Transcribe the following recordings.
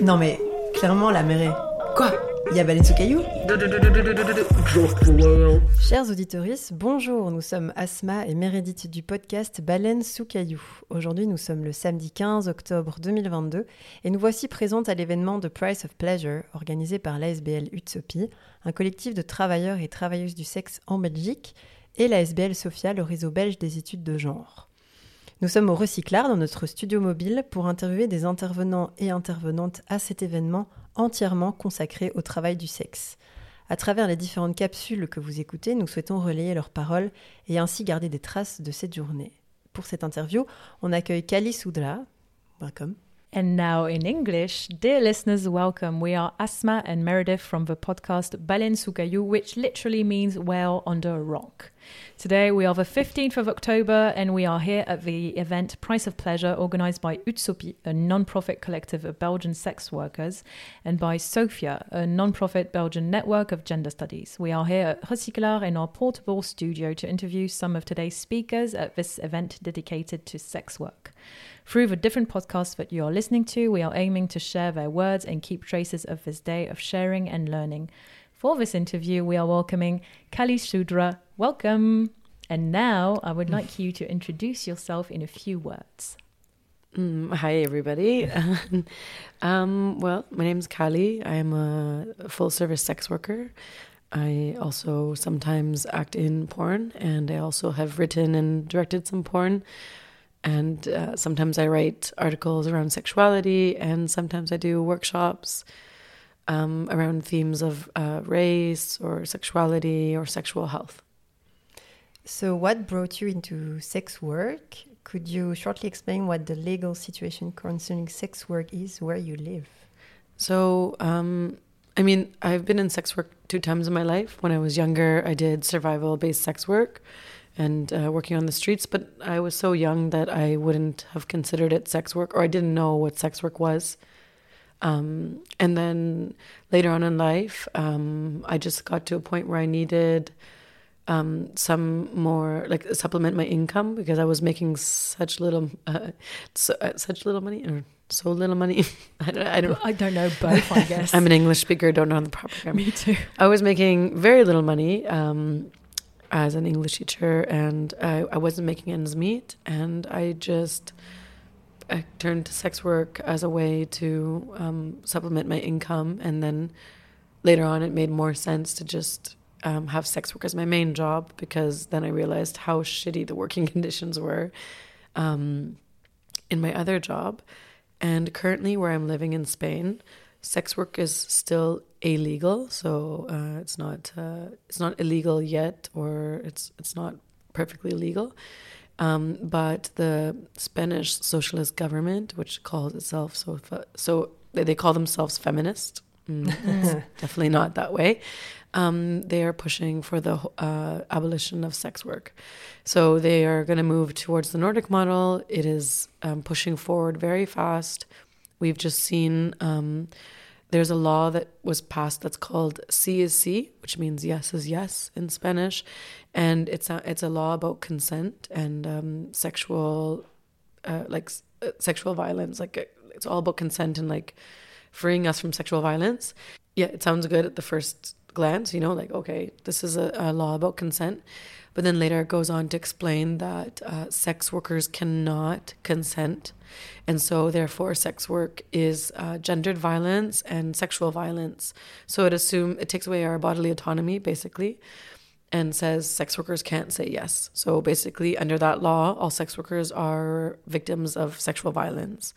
Non mais, clairement, la mer est... Quoi? Il y a baleine sous caillou Chers auditeurs, bonjour, nous sommes Asma et Meredith du podcast Baleine sous caillou. Aujourd'hui, nous sommes le samedi 15 octobre 2022 et nous voici présentes à l'événement The Price of Pleasure organisé par l'ASBL Utopie, un collectif de travailleurs et travailleuses du sexe en Belgique, et l'ASBL Sophia, le réseau belge des études de genre. Nous sommes au Recyclard dans notre studio mobile pour interviewer des intervenants et intervenantes à cet événement entièrement consacré au travail du sexe. À travers les différentes capsules que vous écoutez, nous souhaitons relayer leurs paroles et ainsi garder des traces de cette journée. Pour cette interview, on accueille Kali Soudra. And now in English, dear listeners, welcome. We are Asma and Meredith from the podcast Baleine sous caillou, which literally means whale under a rock. Today we are the 15th of October and we are here at the event Price of Pleasure organized by Utsopi, a non-profit collective of Belgian sex workers, and by Sophia, a non-profit Belgian network of gender studies. We are here at Recyclart in our portable studio to interview some of today's speakers at this event dedicated to sex work. Through the different podcasts that you are listening to, we are aiming to share their words and keep traces of this day of sharing and learning. For this interview, we are welcoming Kali Sudhra. Welcome. And now I would like you to introduce yourself in a few words. Mm, hi, everybody. um, well, my name is Kali. I'm a full service sex worker. I also sometimes act in porn, and I also have written and directed some porn and uh, sometimes I write articles around sexuality, and sometimes I do workshops um, around themes of uh, race or sexuality or sexual health. So, what brought you into sex work? Could you shortly explain what the legal situation concerning sex work is where you live? So, um, I mean, I've been in sex work two times in my life. When I was younger, I did survival based sex work and uh, working on the streets. But I was so young that I wouldn't have considered it sex work, or I didn't know what sex work was. Um, and then later on in life, um, I just got to a point where I needed um, some more, like supplement my income because I was making such little, uh, so, uh, such little money or so little money. I don't, I don't, I don't know both. I guess I'm an English speaker. Don't know the proper grammar. Me too. I was making very little money. Um, as an English teacher, and I, I wasn't making ends meet, and I just I turned to sex work as a way to um, supplement my income, and then later on, it made more sense to just um, have sex work as my main job because then I realized how shitty the working conditions were um, in my other job, and currently, where I'm living in Spain, sex work is still illegal, so uh, it's not uh, it's not illegal yet, or it's it's not perfectly legal. Um, but the Spanish socialist government, which calls itself so so they call themselves feminist. Mm, it's definitely not that way. Um, they are pushing for the uh, abolition of sex work. So they are going to move towards the Nordic model. It is um, pushing forward very fast. We've just seen um, there's a law that was passed that's called sí es sí, which means yes is yes in Spanish, and it's a it's a law about consent and um, sexual, uh, like uh, sexual violence. Like uh, it's all about consent and like freeing us from sexual violence. Yeah, it sounds good at the first glance, you know, like okay, this is a, a law about consent, but then later it goes on to explain that uh, sex workers cannot consent and so, therefore, sex work is uh, gendered violence and sexual violence. So it assume it takes away our bodily autonomy, basically, and says sex workers can't say yes. So basically, under that law, all sex workers are victims of sexual violence.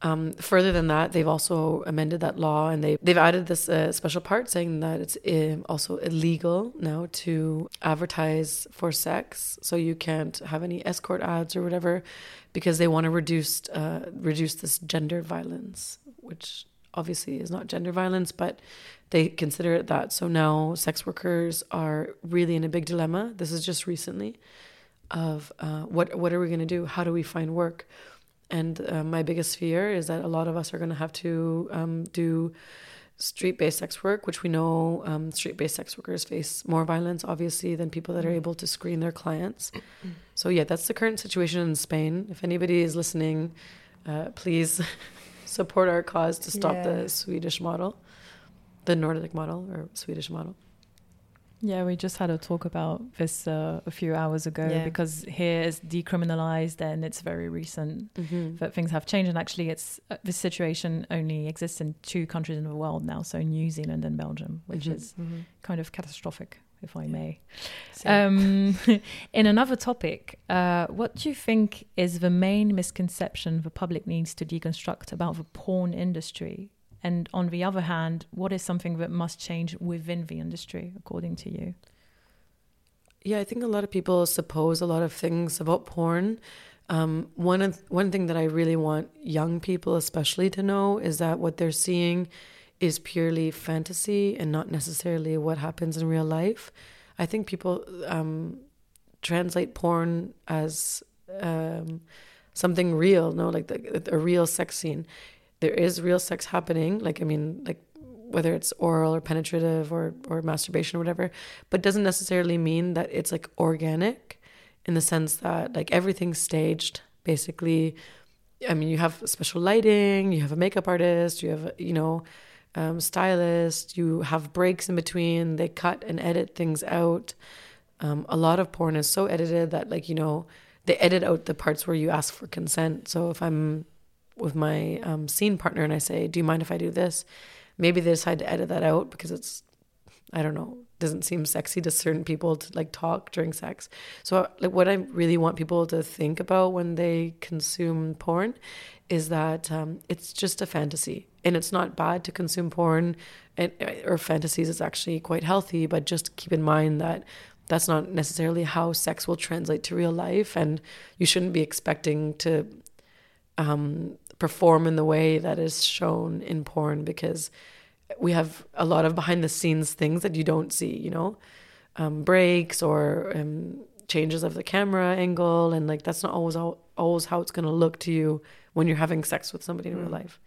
Um, further than that, they've also amended that law and they, they've added this uh, special part saying that it's uh, also illegal now to advertise for sex. So you can't have any escort ads or whatever because they want to reduce, uh, reduce this gender violence, which obviously is not gender violence, but they consider it that. So now sex workers are really in a big dilemma. This is just recently of uh, what, what are we going to do? How do we find work? And uh, my biggest fear is that a lot of us are going to have to um, do street based sex work, which we know um, street based sex workers face more violence, obviously, than people that are able to screen their clients. So, yeah, that's the current situation in Spain. If anybody is listening, uh, please support our cause to stop Yeah. the Swedish model, the Nordic model or Swedish model. Yeah, we just had a talk about this uh, a few hours ago Yeah. because here it's decriminalized and it's very recent Mm-hmm. that things have changed. And actually, it's uh, this situation only exists in two countries in the world now, so New Zealand and Belgium, which Mhm. is kind of catastrophic, if I may. Same. Um, in another topic, uh, what do you think is the main misconception the public needs to deconstruct about the porn industry? And on the other hand, what is something that must change within the industry, according to you? Yeah, I think a lot of people suppose a lot of things about porn. Um, one one thing that I really want young people, especially, to know is that what they're seeing is purely fantasy and not necessarily what happens in real life. I think people um, translate porn as um, something real, no, like the, a real sex scene. There is real sex happening. Like I mean, like whether it's oral or penetrative or or masturbation or whatever, but doesn't necessarily mean that it's like organic in the sense that like everything's staged basically. I mean, you have special lighting, you have a makeup artist, you have you know um, stylist, you have breaks in between. They cut and edit things out. Um, a lot of porn is so edited that like you know they edit out the parts where you ask for consent. So if I'm with my um, scene partner and I say, "Do you mind if I do this?" Maybe they decide to edit that out because it's I don't know, doesn't seem sexy to certain people to like talk during sex. So like what I really want people to think about when they consume porn is that um, it's just a fantasy and it's not bad to consume porn and, or fantasies. It's actually quite healthy, but just keep in mind that that's not necessarily how sex will translate to real life and you shouldn't be expecting to um, perform in the way that is shown in porn because we have a lot of behind the scenes things that you don't see, you know, um, breaks or um, changes of the camera angle, and like that's not always always how it's going to look to you when you're having sex with somebody in real Mm. life.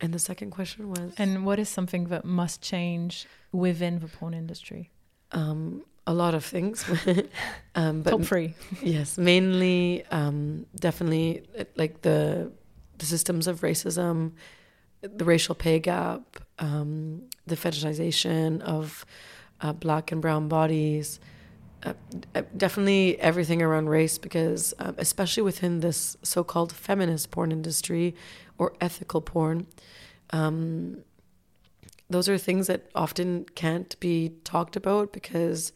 And the second question was, And what is something that must change within the porn industry? um, a lot of things, um, but Top three. yes, mainly, um, definitely like the the systems of racism, the racial pay gap, um, the fetishization of uh, black and brown bodies. Uh, uh, definitely everything around race, because um, especially within this so-called feminist porn industry or ethical porn, um, those are things that often can't be talked about because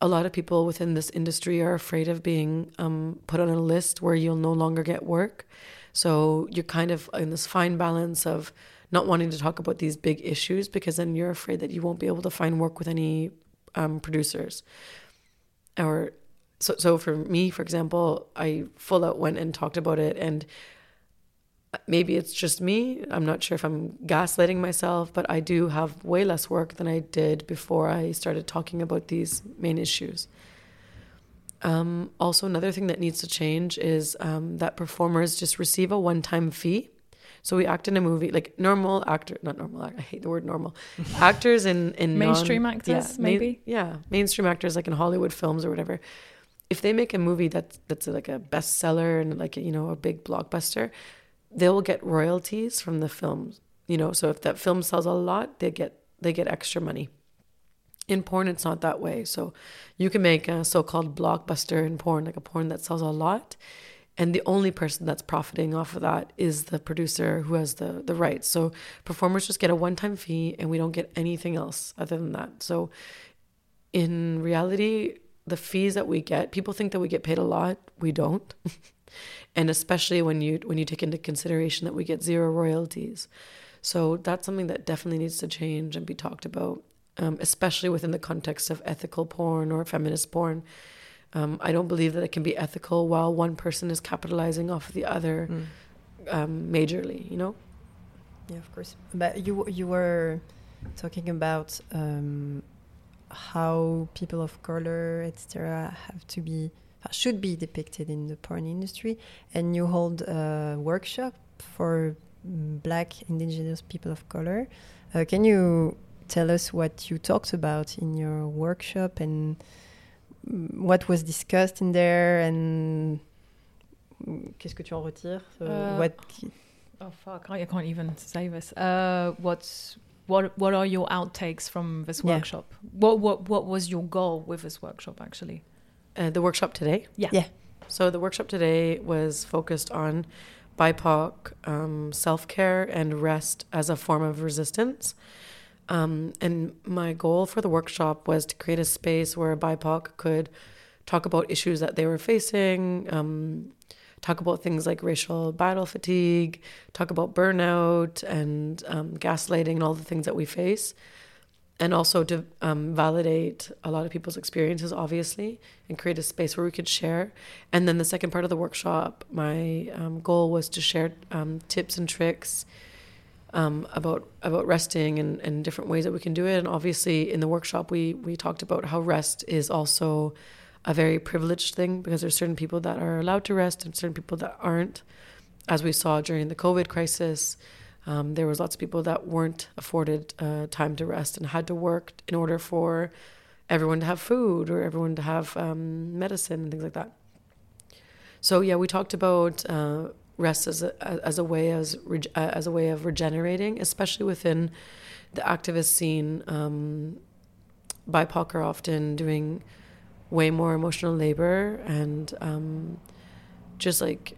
a lot of people within this industry are afraid of being um, put on a list where you'll no longer get work. So you're kind of in this fine balance of not wanting to talk about these big issues because then you're afraid that you won't be able to find work with any um, producers. Or so, so for me, for example, I full out went and talked about it, and maybe it's just me. I'm not sure if I'm gaslighting myself, but I do have way less work than I did before I started talking about these main issues. Um, also, another thing that needs to change is um, that performers just receive a one time fee. So we act in a movie, like normal actor, not normal. I hate the word normal. Actors in in non- Mainstream actors, yeah, maybe? yeah, mainstream actors like in Hollywood films or whatever. If they make a movie that's that's like a bestseller and like you know a big blockbuster, they will get royalties from the films. You know, so if that film sells a lot, they get they get extra money. In porn, it's not that way. So you can make a so-called blockbuster in porn, like a porn that sells a lot, and the only person that's profiting off of that is the producer who has the the rights. So performers just get a one-time fee, and we don't get anything else other than that. So in reality, the fees that we get, people think that we get paid a lot. We don't. and especially when you when you take into consideration that we get zero royalties. So that's something that definitely needs to change and be talked about, um, especially within the context of ethical porn or feminist porn. Um, I don't believe that it can be ethical while one person is capitalizing off of the other Mm. um, majorly. You know. Yeah, of course. But you you were talking about um, how people of color, etc., have to be uh, should be depicted in the porn industry, and you hold a workshop for mm, Black Indigenous people of color. Uh, can you tell us what you talked about in your workshop and mm, what was discussed in there and qu'est-ce que tu en retires? So Uh, what Oh fuck! I can't even say this. Uh, what's what? What are your outtakes from this Yeah. workshop? What what what was your goal with this workshop actually? Uh, the workshop today. Yeah. Yeah. So the workshop today was focused on BIPOC um, self care and rest as a form of resistance. Um, and my goal for the workshop was to create a space where BIPOC could talk about issues that they were facing, um, talk about things like racial battle fatigue, talk about burnout and um, gaslighting and all the things that we face. And also to um, validate a lot of people's experiences, obviously, and create a space where we could share. And then the second part of the workshop, my um, goal was to share um, tips and tricks um, about about resting and, and different ways that we can do it. And obviously, in the workshop, we we talked about how rest is also a very privileged thing because there's certain people that are allowed to rest and certain people that aren't. As we saw during the COVID crisis, um, there was lots of people that weren't afforded uh, time to rest and had to work in order for everyone to have food or everyone to have um, medicine and things like that. So yeah, we talked about uh, rest as a as a way as uh, as a way of regenerating, especially within the activist scene. Um, BIPOC are often doing way more emotional labor and um, just like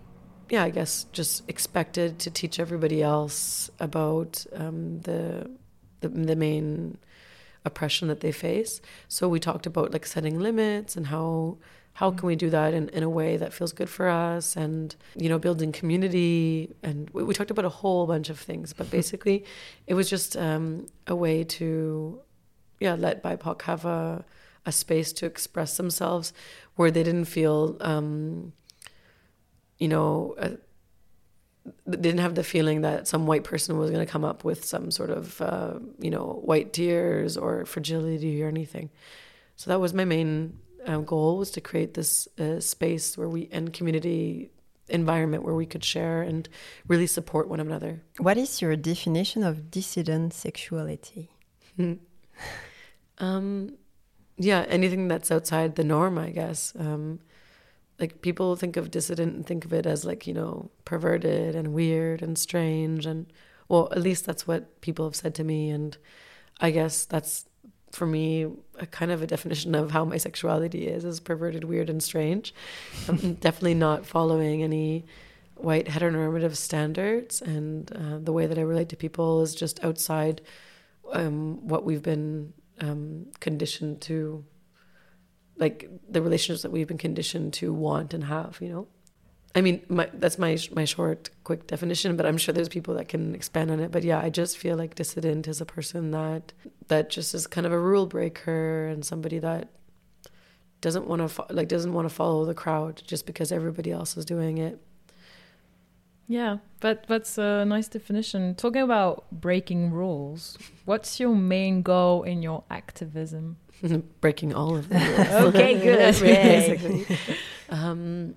yeah, I guess just expected to teach everybody else about um, the, the the main oppression that they face. So we talked about like setting limits and how how can we do that in, in a way that feels good for us and you know building community and we, we talked about a whole bunch of things but basically it was just um, a way to yeah let BIPOC have a a space to express themselves where they didn't feel um, you know, uh, they didn't have the feeling that some white person was going to come up with some sort of, uh, you know, white tears or fragility or anything. So that was my main um, goal was to create this uh, space where we and community environment where we could share and really support one another. What is your definition of dissident sexuality? um, yeah, anything that's outside the norm, I guess. Um, like people think of dissident and think of it as like you know perverted and weird and strange and well at least that's what people have said to me and i guess that's for me a kind of a definition of how my sexuality is is perverted weird and strange. I'm definitely not following any white heteronormative standards and uh, the way that i relate to people is just outside um, what we've been um, conditioned to like the relationships that we've been conditioned to want and have you know i mean my, that's my my short quick definition but i'm sure there's people that can expand on it but yeah i just feel like dissident is a person that that just is kind of a rule breaker and somebody that doesn't want to fo- like doesn't want to follow the crowd just because everybody else is doing it Yeah, but that's a nice definition. Talking about breaking rules, what's your main goal in your activism? breaking all of them Okay, good. basically um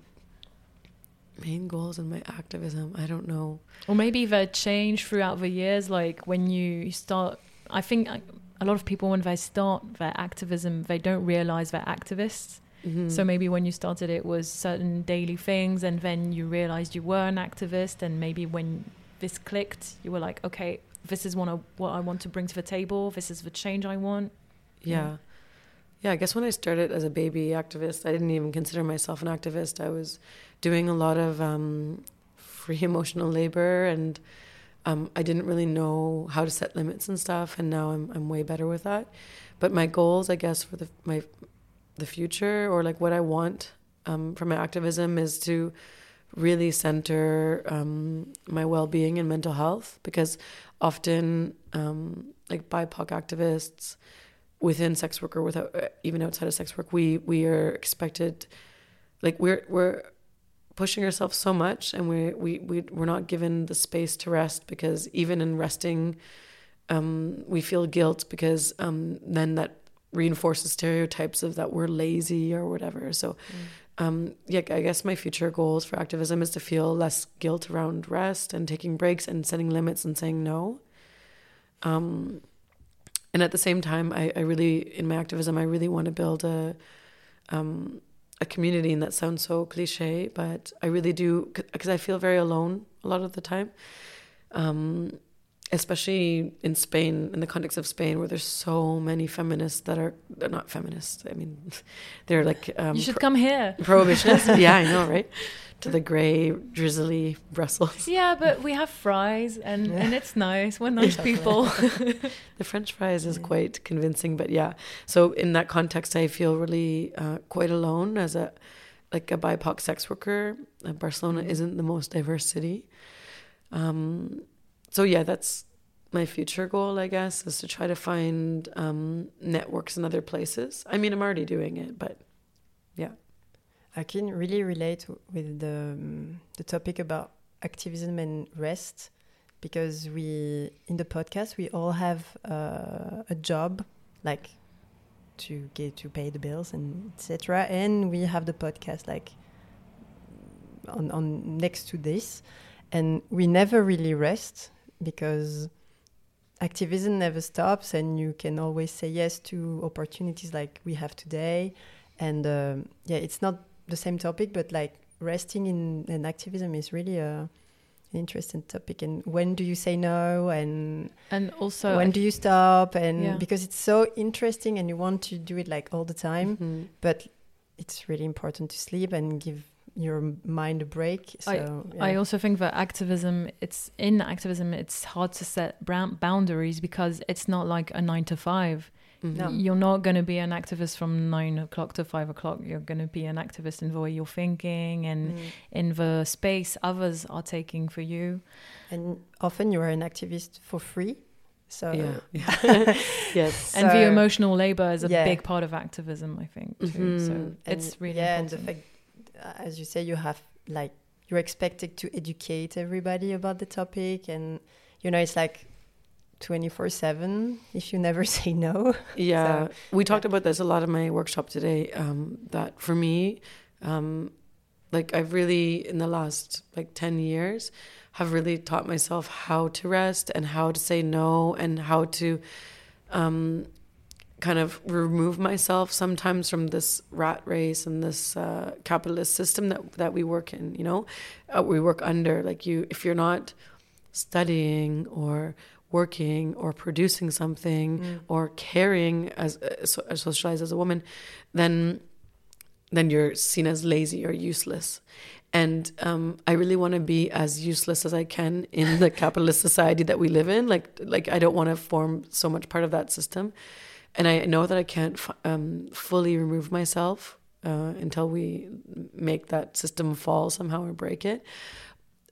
main goals in my activism i don't know Or maybe they change throughout the years, like when you start. I think uh, a lot of people, when they start their activism, they don't realize they're activists. Mhm. So maybe when you started, it was certain daily things, and then you realized you were an activist, and maybe when this clicked, you were like, okay, this is one of what I want to bring to the table. This is the change I want. Yeah. Yeah, I guess when I started as a baby activist, I didn't even consider myself an activist. I was doing a lot of um, free emotional labor and um, I didn't really know how to set limits and stuff and now I'm I'm way better with that. But my goals, I guess, for the my the future or like what I want um, from my activism is to really center um, my well-being and mental health because often um, like BIPOC activists within sex work or without uh, even outside of sex work we we are expected like we're we're pushing ourselves so much and we we we we're not given the space to rest because even in resting um we feel guilt because um then that reinforces stereotypes of that we're lazy or whatever. So um yeah i guess my future goals for activism is to feel less guilt around rest and taking breaks and setting limits and saying no. Um and at the same time I, I really in my activism i really want to build a um a community and that sounds so cliche but i really do because i feel very alone a lot of the time. Um, especially in Spain, in the context of Spain, where there's so many feminists that are they're not feminists. I mean, they're like um, you should pro- come here, prohibitionists. yeah, I know, right? To the grey, drizzly Brussels. Yeah, but we have fries, and yeah. and it's nice. We're nice people. the French fries is quite convincing, but yeah. So in that context, I feel really uh, quite alone as a like a BIPOC sex worker. Uh, Barcelona mm-hmm. isn't the most diverse city. Um, so yeah, that's my future goal, I guess, is to try to find um, networks in other places. I mean, I'm already doing it, but yeah. I can really relate with the um, the topic about activism and rest because we in the podcast we all have uh, a job like to get to pay the bills and etc and we have the podcast like on on next to this and we never really rest because activism never stops and you can always say yes to opportunities like we have today and uh, yeah it's not the same topic but like resting in, in activism is really a an interesting topic and when do you say no and and also when do you stop and yeah. because it's so interesting and you want to do it like all the time mm-hmm. but it's really important to sleep and give your mind a break. So, I, yeah. I also think that activism, it's in activism, it's hard to set boundaries because it's not like a nine to 5 mm-hmm. no. You're not going to be an activist from nine o'clock to five o'clock. You're going to be an activist in the way you're thinking and mm. in the space others are taking for you. And often you are an activist for free. So yeah, yes, and so, the emotional labor is a yeah. big part of activism, I think. Too. Mm-hmm. So and it's really yeah, important. and the fact as you say, you have like you're expected to educate everybody about the topic, and you know it's like 24 7 if you never say no. Yeah. So, we talked about this a lot in my workshop today um, that for me um, like i've really in the last like 10 years have really taught myself how to rest and how to say no and how to um, kind of remove myself sometimes from this rat race and this uh, capitalist system that that we work in. You know, uh, we work under. Like you, if you're not studying or working or producing something mm. or caring as, as socialized as a woman, then then you're seen as lazy or useless. And um, I really want to be as useless as I can in the capitalist society that we live in. Like, like I don't want to form so much part of that system and I know that I can't f- um, fully remove myself uh, until we make that system fall somehow or break it.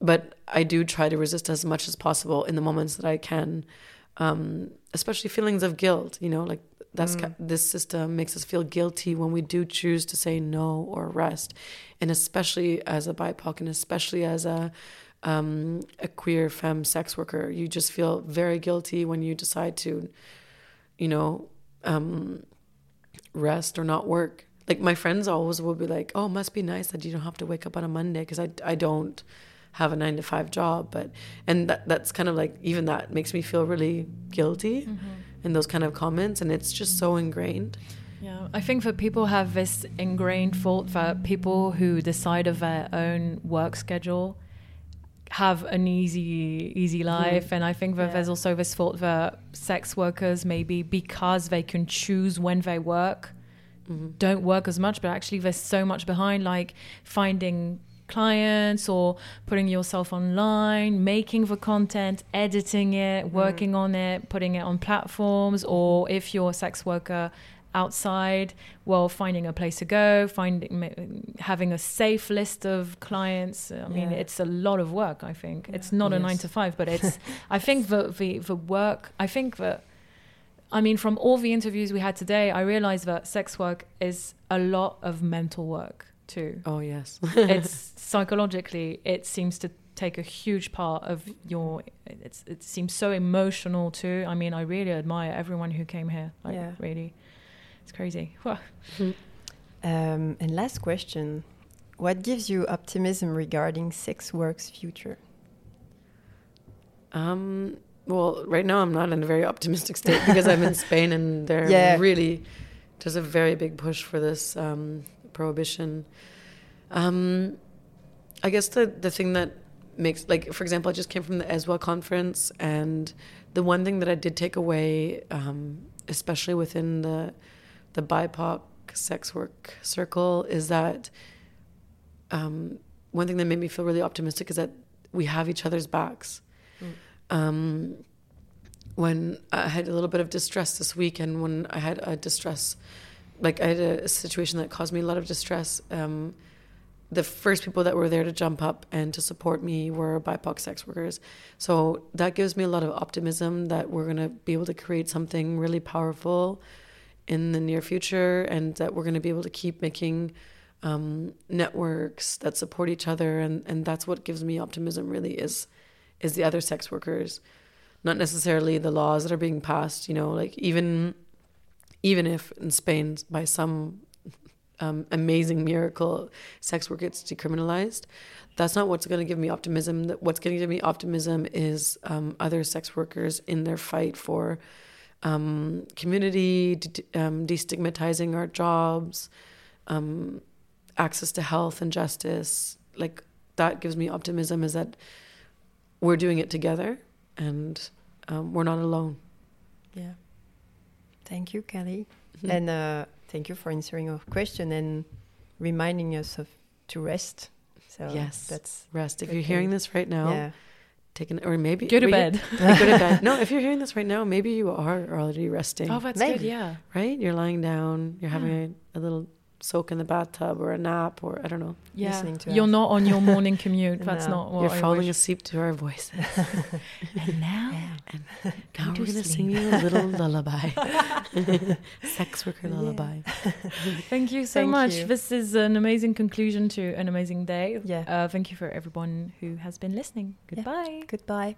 But I do try to resist as much as possible in the moments that I can, um, especially feelings of guilt. You know, like that's mm. this system makes us feel guilty when we do choose to say no or rest, and especially as a BIPOC and especially as a um, a queer femme sex worker, you just feel very guilty when you decide to, you know, um, rest or not work. Like my friends always will be like, "Oh, must be nice that you don't have to wake up on a Monday because I I don't have a nine to five job." But and that that's kind of like even that makes me feel really guilty mm-hmm. in those kind of comments, and it's just so ingrained. Yeah, I think that people have this ingrained thought that people who decide of their own work schedule have an easy easy life mm. and i think that yeah. there's also this thought that sex workers maybe because they can choose when they work mm-hmm. don't work as much but actually there's so much behind like finding clients or putting yourself online making the content editing it mm. working on it putting it on platforms or if you're a sex worker outside well finding a place to go finding having a safe list of clients i mean yeah. it's a lot of work i think yeah. it's not yes. a 9 to 5 but it's i think the, the the work i think that i mean from all the interviews we had today i realized that sex work is a lot of mental work too oh yes it's psychologically it seems to take a huge part of your it seems so emotional too i mean i really admire everyone who came here like yeah. really it's crazy. um, and last question What gives you optimism regarding sex work's future? Um, well, right now I'm not in a very optimistic state because I'm in Spain and there yeah. really there's a very big push for this um, prohibition. Um, I guess the the thing that makes like for example, I just came from the ESWA conference, and the one thing that I did take away, um, especially within the the BIPOC sex work circle, is that um, one thing that made me feel really optimistic is that we have each other's backs. Mm. Um, when I had a little bit of distress this week, and when I had a distress, like I had a, situation that caused me a lot of distress. Um, the first people that were there to jump up and to support me were BIPOC sex workers. So that gives me a lot of optimism that we're going to be able to create something really powerful in the near future and that we're going to be able to keep making um, networks that support each other. And, and that's what gives me optimism really is, is the other sex workers, not necessarily the laws that are being passed, you know, like even, even if in Spain by some um, amazing miracle sex work gets decriminalized that's not what's going to give me optimism what's going to give me optimism is um, other sex workers in their fight for um, community de- um, destigmatizing our jobs um, access to health and justice like that gives me optimism is that we're doing it together and um, we're not alone yeah thank you Kali mm-hmm. and uh, Thank you for answering our question and reminding us of to rest. So yes, that's rest. If you're hearing this right now, yeah. Take an or maybe go to bed. go to bed. No, if you're hearing this right now, maybe you are already resting. Oh, that's maybe. good. Yeah, right. You're lying down. You're having a, a little soak in the bathtub or a nap or I don't know. Yeah, you're us. not on your morning commute. That's no. not what you're I falling wish. asleep to our voices. and now, and now we're gonna sing you a little lullaby, sex worker lullaby. thank you so thank much. You. This is an amazing conclusion to an amazing day. Yeah. Uh, thank you for everyone who has been listening. Goodbye. Yeah. Goodbye.